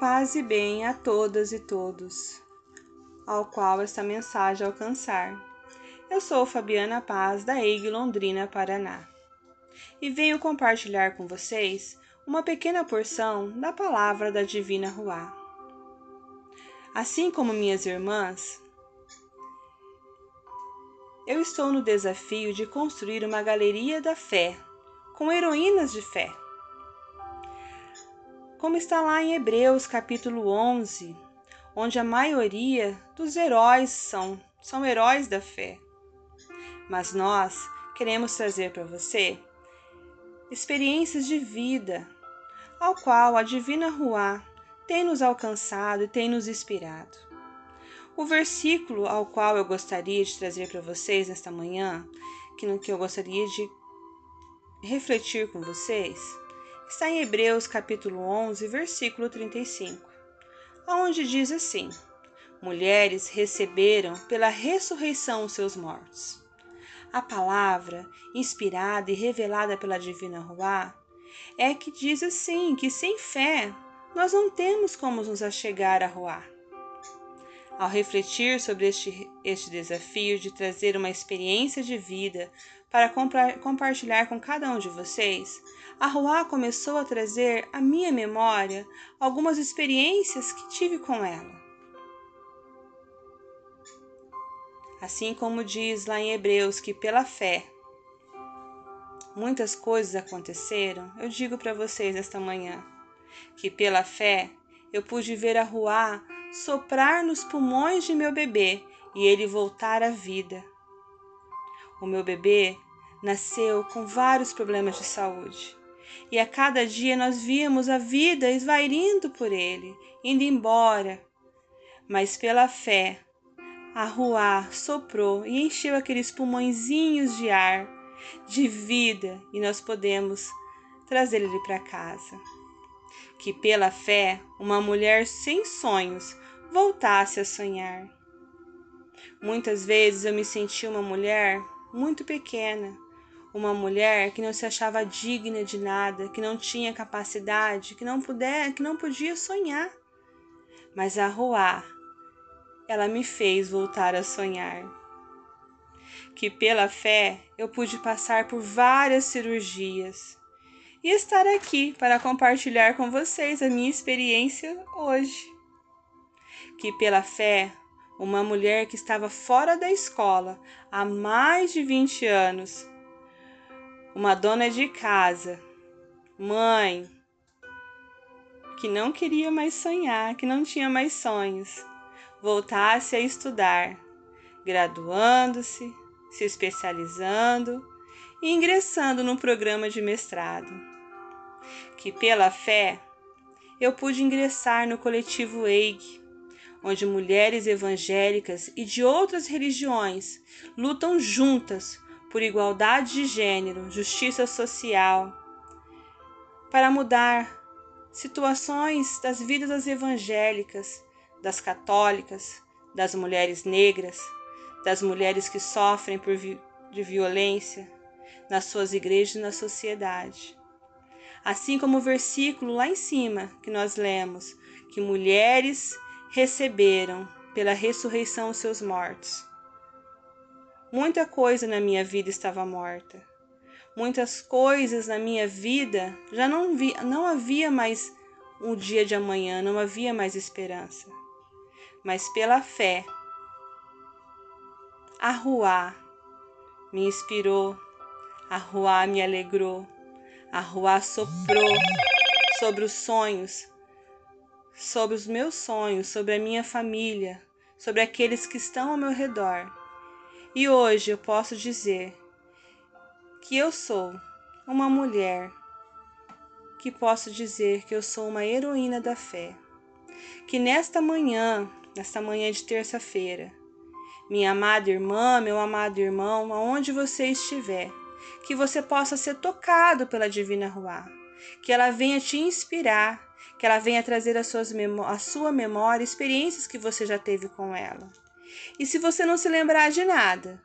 Paz e bem a todas e todos, ao qual esta mensagem alcançar. Eu sou Fabiana Paz, da EIG Londrina, Paraná, e venho compartilhar com vocês uma pequena porção da palavra da Divina Ruá. Assim como minhas irmãs, eu estou no desafio de construir uma galeria da fé, com heroínas de fé como está lá em Hebreus capítulo 11, onde a maioria dos heróis são, são heróis da fé. Mas nós queremos trazer para você experiências de vida, ao qual a Divina Ruá tem nos alcançado e tem nos inspirado. O versículo ao qual eu gostaria de trazer para vocês nesta manhã, que, que eu gostaria de refletir com vocês, está em Hebreus capítulo 11, versículo 35, onde diz assim: Mulheres receberam pela ressurreição os seus mortos. A palavra, inspirada e revelada pela divina Ruá, é que diz assim que sem fé nós não temos como nos achegar a Ruá. Ao refletir sobre este, este desafio de trazer uma experiência de vida para compartilhar com cada um de vocês, a Ruá começou a trazer à minha memória algumas experiências que tive com ela. Assim como diz lá em Hebreus que pela fé muitas coisas aconteceram, eu digo para vocês esta manhã que pela fé eu pude ver a Ruá soprar nos pulmões de meu bebê e ele voltar à vida. O meu bebê nasceu com vários problemas de saúde. E a cada dia nós víamos a vida esvairindo por ele, indo embora. Mas pela fé, a Ruá soprou e encheu aqueles pulmõezinhos de ar, de vida, e nós podemos trazer ele para casa. Que pela fé, uma mulher sem sonhos voltasse a sonhar. Muitas vezes eu me senti uma mulher muito pequena, uma mulher que não se achava digna de nada, que não tinha capacidade, que não puder, que não podia sonhar. Mas a Ruá, ela me fez voltar a sonhar. Que pela fé eu pude passar por várias cirurgias e estar aqui para compartilhar com vocês a minha experiência hoje. Que pela fé uma mulher que estava fora da escola há mais de 20 anos, uma dona de casa, mãe, que não queria mais sonhar, que não tinha mais sonhos, voltasse a estudar, graduando-se, se especializando e ingressando no programa de mestrado. Que pela fé eu pude ingressar no coletivo EIG, onde mulheres evangélicas e de outras religiões lutam juntas por igualdade de gênero, justiça social, para mudar situações das vidas das evangélicas, das católicas, das mulheres negras, das mulheres que sofrem por vi de violência nas suas igrejas e na sociedade. Assim como o versículo lá em cima que nós lemos, que mulheres receberam pela ressurreição os seus mortos. Muita coisa na minha vida estava morta. Muitas coisas na minha vida já não, vi, não havia mais um dia de amanhã, não havia mais esperança. Mas pela fé, a Ruá me inspirou, a Ruá me alegrou, a Ruá soprou sobre os sonhos sobre os meus sonhos, sobre a minha família, sobre aqueles que estão ao meu redor. E hoje eu posso dizer que eu sou uma mulher, que posso dizer que eu sou uma heroína da fé. Que nesta manhã, nesta manhã de terça-feira, minha amada irmã, meu amado irmão, aonde você estiver, que você possa ser tocado pela Divina Ruá, que ela venha te inspirar que ela venha trazer a sua memória experiências que você já teve com ela. E se você não se lembrar de nada,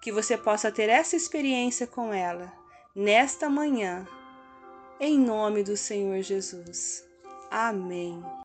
que você possa ter essa experiência com ela nesta manhã, em nome do Senhor Jesus. Amém.